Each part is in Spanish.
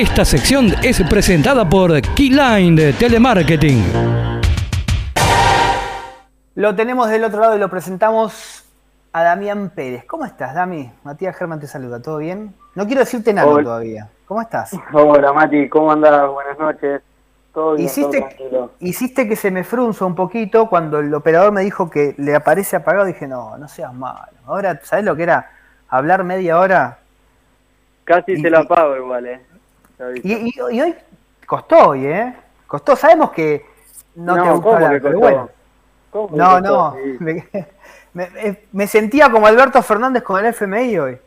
Esta sección es presentada por Keyline de Telemarketing. Lo tenemos del otro lado y lo presentamos a Damián Pérez. ¿Cómo estás, Dami? Matías Germán te saluda, ¿todo bien? No quiero decirte nada todavía. ¿Cómo estás? Hola, Mati, ¿cómo andás? Buenas noches. Todo bien, hiciste, hiciste que se me frunza un poquito cuando el operador me dijo que le aparece apagado. Dije, no, no seas malo. Ahora, ¿sabes lo que era? Hablar media hora. Casi se lo apago igual, ¿eh? Y, hoy costó hoy, ¿eh? Costó. Sabemos que no, te gusta hablar, pero bueno. no, no. Eh, me, sentía como Alberto Fernández con el FMI hoy.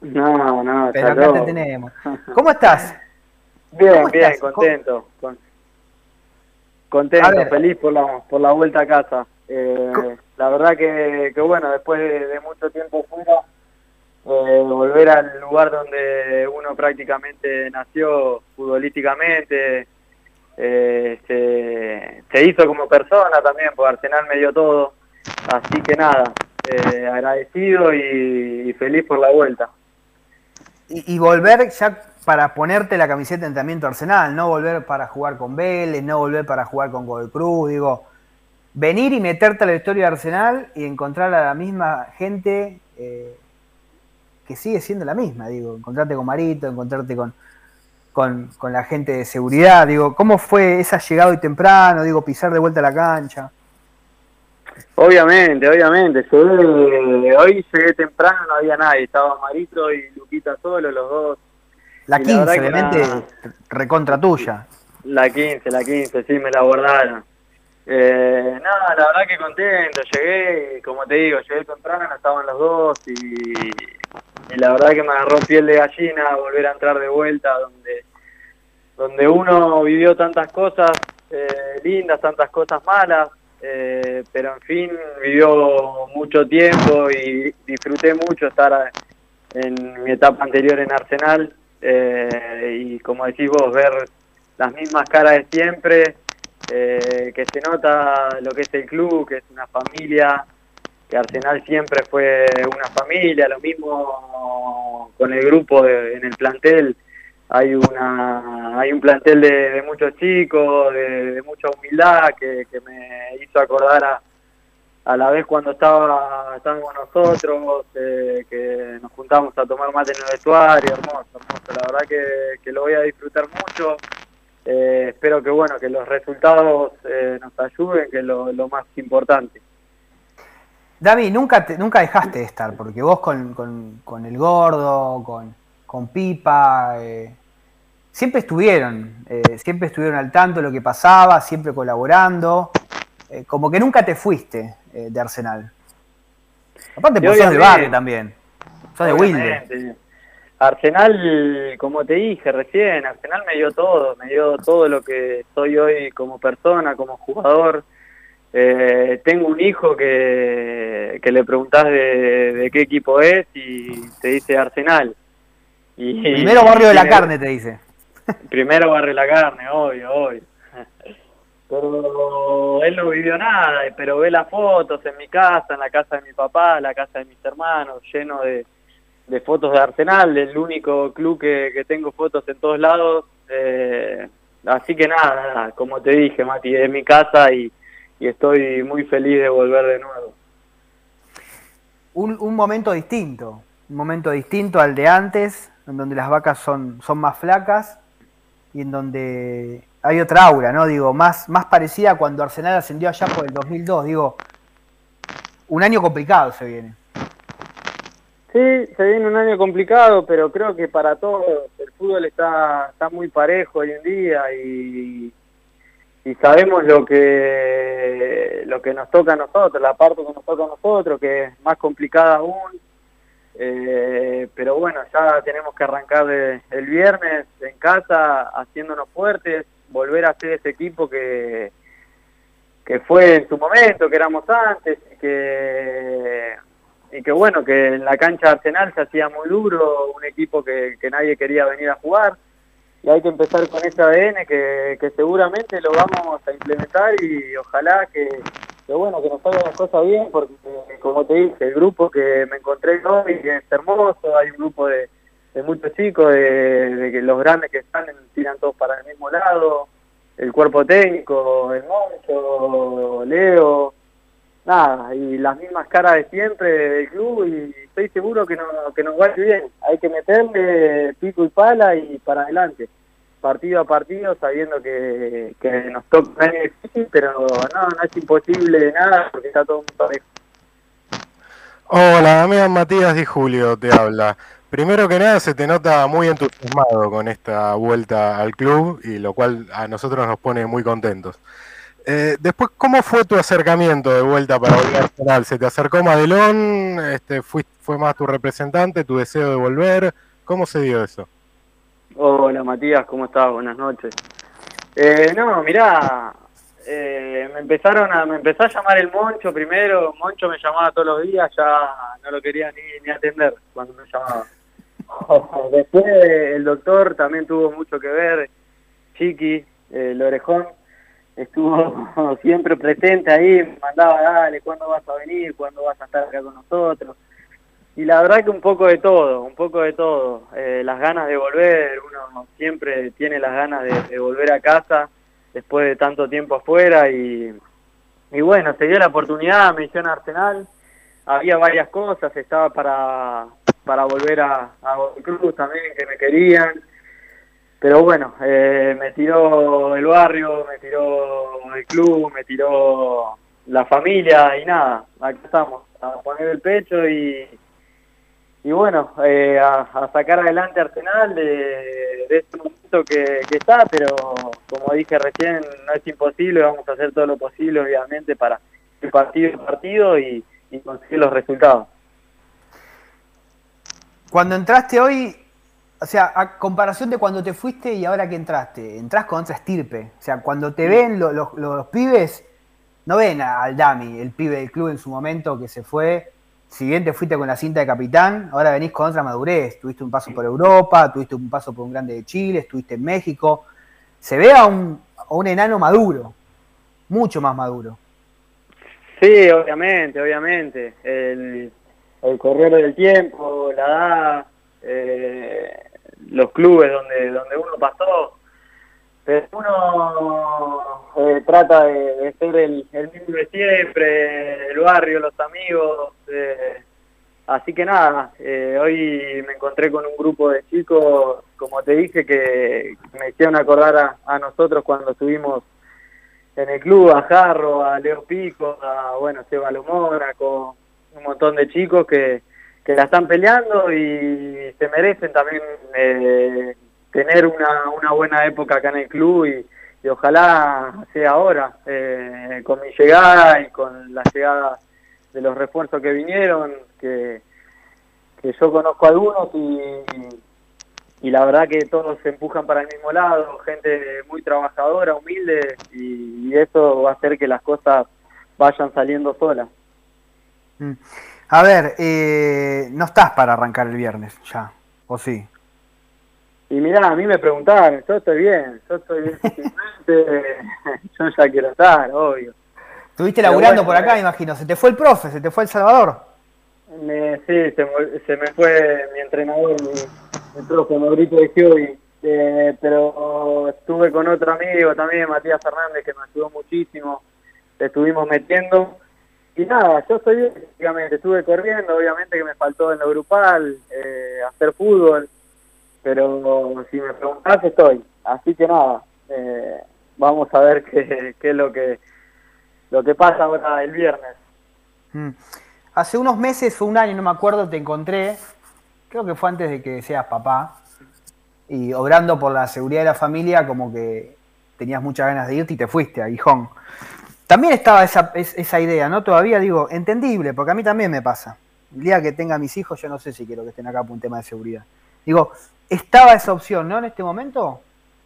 No, no, Pero acá te tenemos. ¿Cómo estás? Bien, bien, contento. contento, feliz por la, por la vuelta a casa. Eh, la verdad que, que, bueno, después de, mucho tiempo fuera, eh, volver al lugar donde uno prácticamente nació futbolísticamente, eh, se, hizo como persona también, porque Arsenal me dio todo. Así que nada, eh, agradecido y, feliz por la vuelta. Y, volver ya para ponerte la camiseta de entrenamiento Arsenal, no volver para jugar con Vélez, no volver para jugar con Godoy Cruz, digo, venir y meterte a la historia de Arsenal y encontrar a la misma gente eh, que sigue siendo la misma, digo, encontrarte con Marito, encontrarte con, con, con, la gente de seguridad, digo, ¿cómo fue esa llegada hoy temprano, digo, pisar de vuelta a la cancha? Obviamente, obviamente. hoy llegué temprano, no había nadie. Estaba Marito y Luquita solo, los dos. La 15, obviamente, recontra tuya. La 15, la 15, sí, me la guardaron. Eh, nada, la verdad que contento. Llegué, como te digo, llegué temprano, estaban los dos y, la verdad que me agarró piel de gallina volver a entrar de vuelta donde, donde uno vivió tantas cosas eh, lindas, tantas cosas malas eh, pero en fin, vivió mucho tiempo y disfruté mucho estar en mi etapa anterior en Arsenal eh, y como decís vos, ver las mismas caras de siempre, que se nota lo que es el club, que es una familia, que Arsenal siempre fue una familia, lo mismo con el grupo en el plantel, hay una hay un plantel de, muchos chicos, de, mucha humildad que, me hizo acordar a, a la vez cuando estaba estábamos nosotros, eh, que nos juntamos a tomar mate en el vestuario, hermoso, hermoso, la verdad que, lo voy a disfrutar mucho. Eh, espero que bueno que los resultados eh, nos ayuden, que es lo, más importante. David, nunca nunca dejaste de estar, porque vos con, con el gordo, con, con Pipa, eh, siempre estuvieron, eh, siempre estuvieron al tanto de lo que pasaba, siempre colaborando, eh, como que nunca te fuiste de Arsenal. Aparte, pues sos de barrio también, sos de Wilde. Arsenal, como te dije recién, Arsenal me dio todo, me dio todo lo que soy hoy como persona, como jugador. Tengo un hijo que, que le preguntás de, de, qué equipo es y te dice Arsenal. Primero barrio de la carne, te dice. Primero barrio de la carne, obvio, obvio. Pero él no vivió nada, pero ve las fotos en mi casa, en la casa de mi papá, en la casa de mis hermanos, lleno de, fotos de Arsenal, el único club que, tengo fotos en todos lados. Eh, así que nada, como te dije, Mati, es mi casa y, estoy muy feliz de volver de nuevo. Un, un momento distinto, un momento distinto al de antes, en donde las vacas son, son más flacas y en donde hay otra aura, ¿no? Digo, más, más parecida a cuando Arsenal ascendió allá por el 2002. Digo, un año complicado se viene. Sí, se viene un año complicado, pero creo que para todos el fútbol está, está muy parejo hoy en día y, y sabemos lo que lo que nos toca a nosotros, la parte que nos toca a nosotros, que es más complicada aún, eh, pero bueno, ya tenemos que arrancar el viernes en casa haciéndonos fuertes, volver a ser ese equipo que, que fue en su momento, que éramos antes, y que, y que bueno, que en la cancha Arsenal se hacía muy duro, un equipo que, que nadie quería venir a jugar, y hay que empezar con ese ADN que, que seguramente lo vamos a implementar y ojalá que pero bueno, que nos salgan las cosas bien, porque como te dije, el grupo que me encontré hoy es hermoso, hay un grupo de, muchos chicos, de, que los grandes que están tiran todos para el mismo lado, el cuerpo técnico, el Moncho, Leo, nada, y las mismas caras de siempre del club y estoy seguro que, no, que nos va a ir bien. Hay que meterle pico y pala y para adelante, partido a partido, sabiendo que, nos toca difícil, pero no, no es imposible nada porque está todo muy parejo. Hola, amiga Matías Di Julio te habla. Primero que nada, se te nota muy entusiasmado con esta vuelta al club y lo cual a nosotros nos pone muy contentos. Eh, después, ¿cómo fue tu acercamiento de vuelta para volver al canal? ¿Se te acercó Madelón? Este, fue, ¿Fue más tu representante, tu deseo de volver? ¿Cómo se dio eso? Hola Matías, ¿cómo estás? Buenas noches. Eh, no, mirá, eh, me empezaron a, me empezó a llamar el Moncho primero, Moncho me llamaba todos los días, ya no lo quería ni, ni atender cuando me llamaba. Después el doctor también tuvo mucho que ver, Chiqui, el orejón, estuvo siempre presente ahí, me mandaba, dale, ¿cuándo vas a venir? ¿Cuándo vas a estar acá con nosotros? Y la verdad que un poco de todo, un poco de todo. Eh, las ganas de volver, uno siempre tiene las ganas de, volver a casa después de tanto tiempo afuera y, y bueno, se dio la oportunidad, me hicieron Arsenal, había varias cosas, estaba para, para volver a, a Cruz también, que me querían, pero bueno, eh, me tiró el barrio, me tiró el club, me tiró la familia y nada, aquí estamos, a poner el pecho y, y bueno, eh, a, sacar adelante Arsenal de, este momento que, está, pero como dije recién, no es imposible, vamos a hacer todo lo posible obviamente para el partido partido y conseguir los resultados. Cuando entraste hoy, o sea, a comparación de cuando te fuiste y ahora que entraste, entras con otra estirpe. O sea, cuando te ven los pibes, no ven al Dami, el pibe del club en su momento que se fue. Si bien te fuiste con la cinta de capitán, ahora venís con otra madurez. Tuviste un paso por Europa, tuviste un paso por un grande de Chile, estuviste en México. Se ve a un, a un enano maduro, mucho más maduro. Sí, obviamente, obviamente. El, el correr del tiempo, la edad, eh, los clubes donde, donde uno pasó, pero uno eh, trata de, ser el, el, mismo de siempre, el barrio, los amigos. Eh, así que nada, eh, hoy me encontré con un grupo de chicos, como te dije, que, me hicieron acordar a, a, nosotros cuando estuvimos en el club, a Jarro, a Leo Pico, a bueno, Seba Lomora, con un montón de chicos que, que la están peleando y se merecen también eh, tener una, una buena época acá en el club y, ojalá sea ahora, eh, con mi llegada y con la llegada de los refuerzos que vinieron, que, que yo conozco algunos y, y la verdad que todos se empujan para el mismo lado, gente muy trabajadora, humilde y, eso va a hacer que las cosas vayan saliendo solas. Mm. A ver, eh, no estás para arrancar el viernes ya, ¿o sí? Y mirá, a mí me preguntaron, yo estoy bien, yo estoy bien yo ya quiero estar, obvio. Estuviste laburando por acá, imagino, se te fue el profe, se te fue el Salvador. Me, sí, se, me fue mi entrenador, mi, profe Maurito de Giovi, eh, pero estuve con otro amigo también, Matías Fernández, que me ayudó muchísimo, estuvimos metiendo y nada, yo estoy bien, estuve corriendo, obviamente que me faltó en lo grupal, eh, hacer fútbol, pero si me preguntás estoy, así que nada, eh, vamos a ver qué, qué, es lo que, lo que pasa ahora el viernes. Mm. Hace unos meses o un año, no me acuerdo, te encontré, creo que fue antes de que seas papá, y obrando por la seguridad de la familia, como que tenías muchas ganas de irte y te fuiste a Gijón. También estaba esa, esa idea, ¿no? Todavía digo, entendible, porque a mí también me pasa. El día que tenga mis hijos, yo no sé si quiero que estén acá por un tema de seguridad. Digo, estaba esa opción, ¿no? En este momento,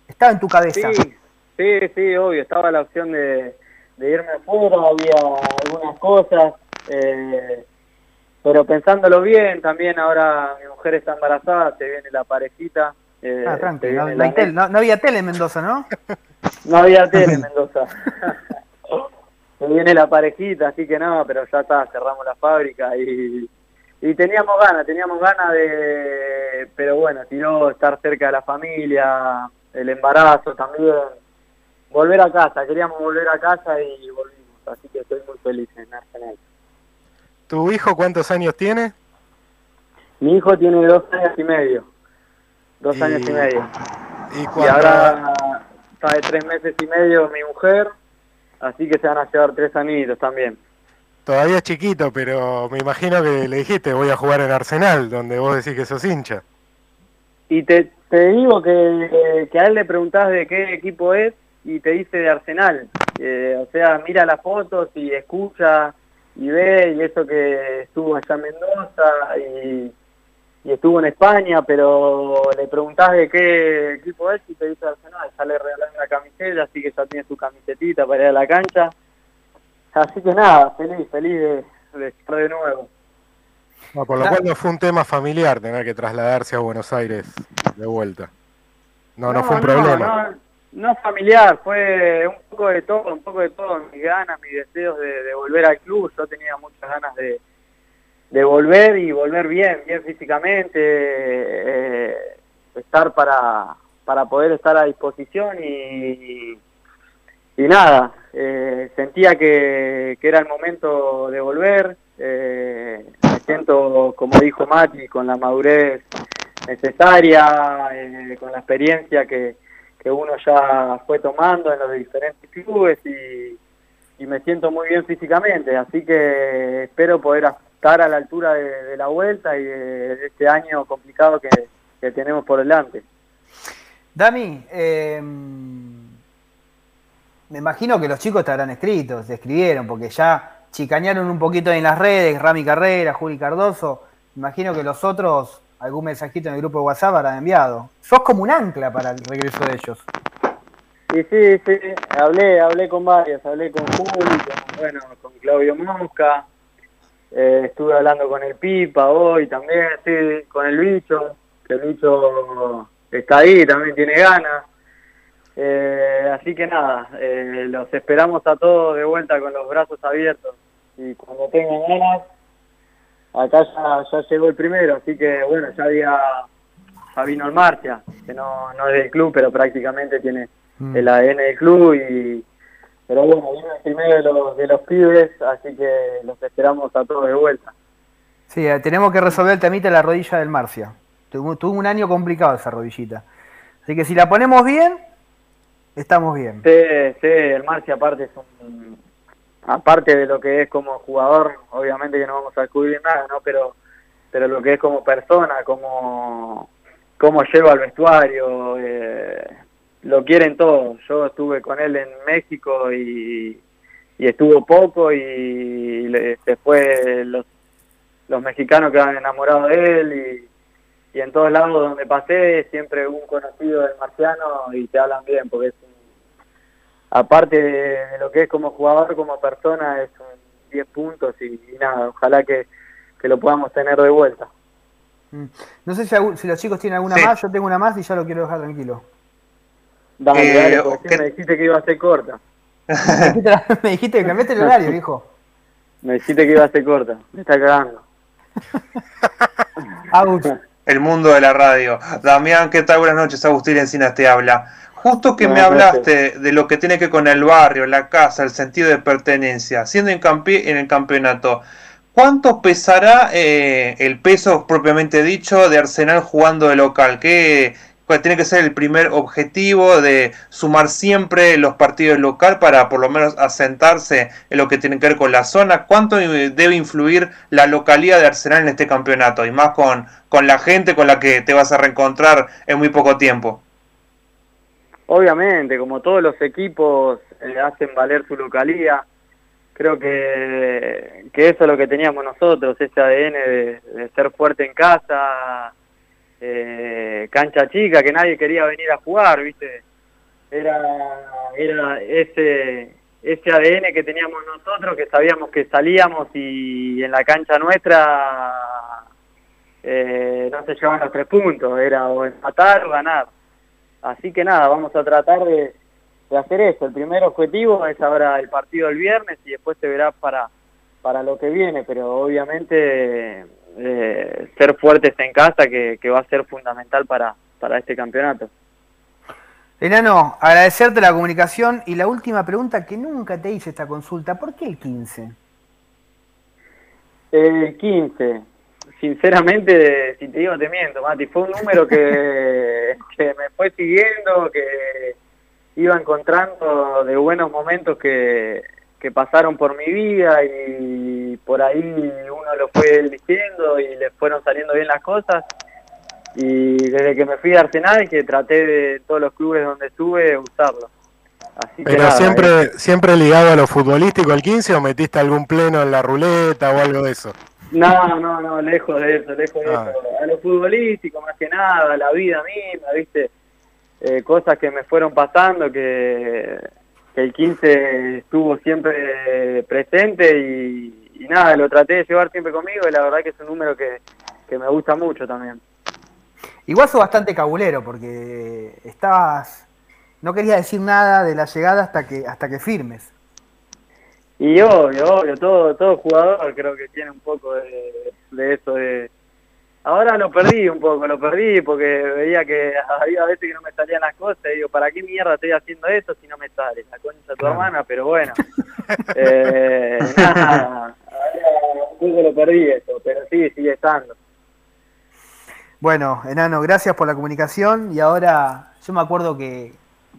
estaba en tu cabeza. Sí, sí, sí obvio, estaba la opción de, irme afuera, había algunas cosas, eh, pero pensándolo bien, también ahora mi mujer está embarazada, se viene la parejita. Eh, ah, tranquilo, no, no, había tele en Mendoza, ¿no? No había tele en Mendoza. Viene la parejita, así que no, pero ya está, cerramos la fábrica y, Y teníamos ganas, teníamos ganas de, pero bueno, tiró estar cerca de la familia, el embarazo también, volver a casa, queríamos volver a casa y volvimos, así que estoy muy feliz en Arsenal. ¿Tu hijo cuántos años tiene? Mi hijo tiene dos años y medio, dos Y- años y medio. Y Y cuando, ahora está de tres meses y medio mi mujer, así que se van a llevar tres añitos también. todavía es chiquito, pero me imagino que le dijiste voy a jugar en Arsenal, donde vos decís que sos hincha. Y te, te digo que, que a él le preguntás de qué equipo es y te dice de Arsenal. Eh, o sea, mira las fotos y escucha y ve y eso que estuvo allá en Mendoza y, y estuvo en España, pero le preguntás de qué equipo es y te dice Arsenal. Ya le regalaron la camiseta, así que ya tiene su camisetita para ir a la cancha. Así que nada, feliz, feliz de, de estar de nuevo. No, por lo cual no fue un tema familiar tener que trasladarse a Buenos Aires de vuelta. No, no, fue un problema. No, no familiar, fue un poco de todo, un poco de todo, mis ganas, mis deseos de, de volver al club. Yo tenía muchas ganas de, de volver y volver bien, bien físicamente, eh, estar para, para poder estar a disposición y, y nada, eh, sentía que, que era el momento de volver. eh, me siento, como dijo Mati, con la madurez necesaria, con la experiencia que, que uno ya fue tomando en los diferentes clubes y, y me siento muy bien físicamente, así que espero poder estar a la altura de, de la vuelta y de, de este año complicado que, que tenemos por delante. Dami, eh, me imagino que los chicos te habrán escrito, te escribieron, porque ya chicañaron un poquito en las redes, Rami Carrera, Juli Cardoso. Me imagino que los otros, algún mensajito en el grupo de WhatsApp habrán enviado. Sos como un ancla para el regreso de ellos. Y sí, sí, hablé, hablé con varios, hablé con Juli, con, bueno, con Claudio Mosca, eh, estuve hablando con el Pipa hoy también, sí, con el bicho, que el bicho está ahí, también tiene ganas. Eh, así que nada, eh, los esperamos a todos de vuelta con los brazos abiertos y cuando tengan ganas, acá ya, ya llegó el primero, así que bueno, ya había, ya vino el Marcia, que no, no es del club, pero prácticamente tiene el ADN del club y pero bueno, vino el primero de los, de los pibes, así que los esperamos a todos de vuelta. Sí, eh, tenemos que resolver el temita de la rodilla del Marcia. Tuvo, tuvo un año complicado esa rodillita. Así que si la ponemos bien, estamos bien. Sí, sí, el Marcia aparte es un aparte de lo que es como jugador, obviamente que no vamos a descubrir nada, ¿no? Pero pero lo que es como persona, como cómo lleva al vestuario, eh, lo quieren todos. Yo estuve con él en México y, y estuvo poco y le- después los, los mexicanos quedan enamorados de él y, y en todos lados donde pasé siempre hubo un conocido del marciano y te hablan bien porque es un, aparte de, lo que es como jugador, como persona, es un 10 puntos y, y nada, ojalá que, que lo podamos tener de vuelta. Mm. No sé si, algún- si los chicos tienen alguna Sí. más, yo tengo una más y ya lo quiero dejar tranquilo. Dale, Eh, dale, porque ¿qué- me dijiste que iba a ser corta. Me dijiste, que cambiaste el horario, hijo. Me dijiste que iba a ser corta. Me está cagando. El mundo de la radio. Damián, ¿qué tal? Buenas noches. Agustín Encinas te habla. Justo que me hablaste de lo que tiene que ver con el barrio, la casa, el sentido de pertenencia, siendo en, campe- en el campeonato, ¿cuánto pesará eh, el peso propiamente dicho de Arsenal jugando de local? ¿Qué cuál tiene que ser el primer objetivo de sumar siempre los partidos local para por lo menos asentarse en lo que tiene que ver con la zona? ¿Cuánto debe influir la localidad de Arsenal en este campeonato? Y más con, con la gente con la que te vas a reencontrar en muy poco tiempo. Obviamente, como todos los equipos eh, hacen valer su localía, creo que, que eso es lo que teníamos nosotros, ese ADN de ser fuerte en casa, eh, cancha chica, que nadie quería venir a jugar, ¿viste? Era, era ese, ese ADN que teníamos nosotros, que sabíamos que salíamos y en la cancha nuestra eh, no se llevaban los tres puntos, era o empatar o ganar. Así que nada, vamos a tratar de, de hacer eso. El primer objetivo es ahora el partido del viernes y después se verá para, para lo que viene, pero obviamente eh, ser fuertes en casa, que, que va a ser fundamental para, para este campeonato. Enano, agradecerte la comunicación y la última pregunta que nunca te hice esta consulta, ¿por qué el 15? El 15, sinceramente, si te digo, te miento, Mati, fue un número que, que me fue siguiendo, que iba encontrando de buenos momentos que, que pasaron por mi vida y por ahí uno lo fue eligiendo y le fueron saliendo bien las cosas. Y desde que me fui a Arsenal, que traté de todos los clubes donde estuve usarlo. Así que Pero nada, siempre, eh, siempre ligado a lo futbolístico el 15 o metiste algún pleno en la ruleta o algo de eso. No, no, no, lejos de eso, lejos de Ah. eso. A lo futbolístico, más que nada, a la vida misma, ¿viste? Eh, cosas que me fueron pasando, que, que el 15 estuvo siempre presente y, y nada, lo traté de llevar siempre conmigo y la verdad que es un número que, que me gusta mucho también. Igual sos bastante cabulero porque estabas. No querías decir nada de la llegada hasta que, hasta que firmes. Y obvio, obvio, todo, todo jugador creo que tiene un poco de, de eso de... Ahora lo perdí un poco, lo perdí porque veía que había veces que no me salían las cosas y digo, ¿para qué mierda estoy haciendo esto si no me sale? La concha de tu hermana, pero bueno. eh, nada, lo perdí pero sí, sigue estando. Bueno, Enano, gracias por la comunicación y ahora yo me acuerdo que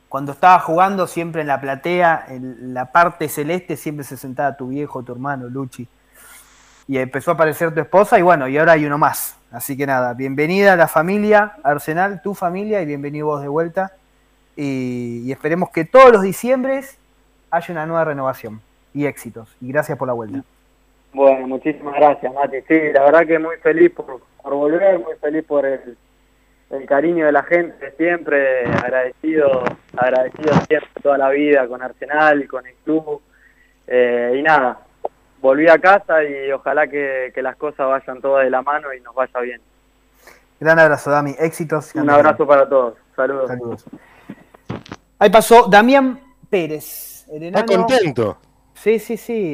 cuando estaba jugando siempre en la platea, en la parte celeste, siempre se sentaba tu viejo, tu hermano, Luchi. Y empezó a aparecer tu esposa y bueno, y ahora hay uno más. Así que nada, bienvenida a la familia Arsenal, tu familia, y bienvenido vos de vuelta. Y, y esperemos que todos los diciembres haya una nueva renovación y éxitos. Y gracias por la vuelta. Bueno, muchísimas gracias, Mati. Sí, la verdad que muy feliz por, por volver, muy feliz por el, el cariño de la gente siempre, agradecido, agradecido siempre toda la vida con Arsenal, con el club. Eh, y nada, volví a casa y ojalá que, que las cosas vayan todas de la mano y nos vaya bien. Gran abrazo, Dami. Éxitos. y Un abrazo para todos. Saludos. Saludos. Ahí pasó Damián Pérez. El Está contento. Sí, sí, sí.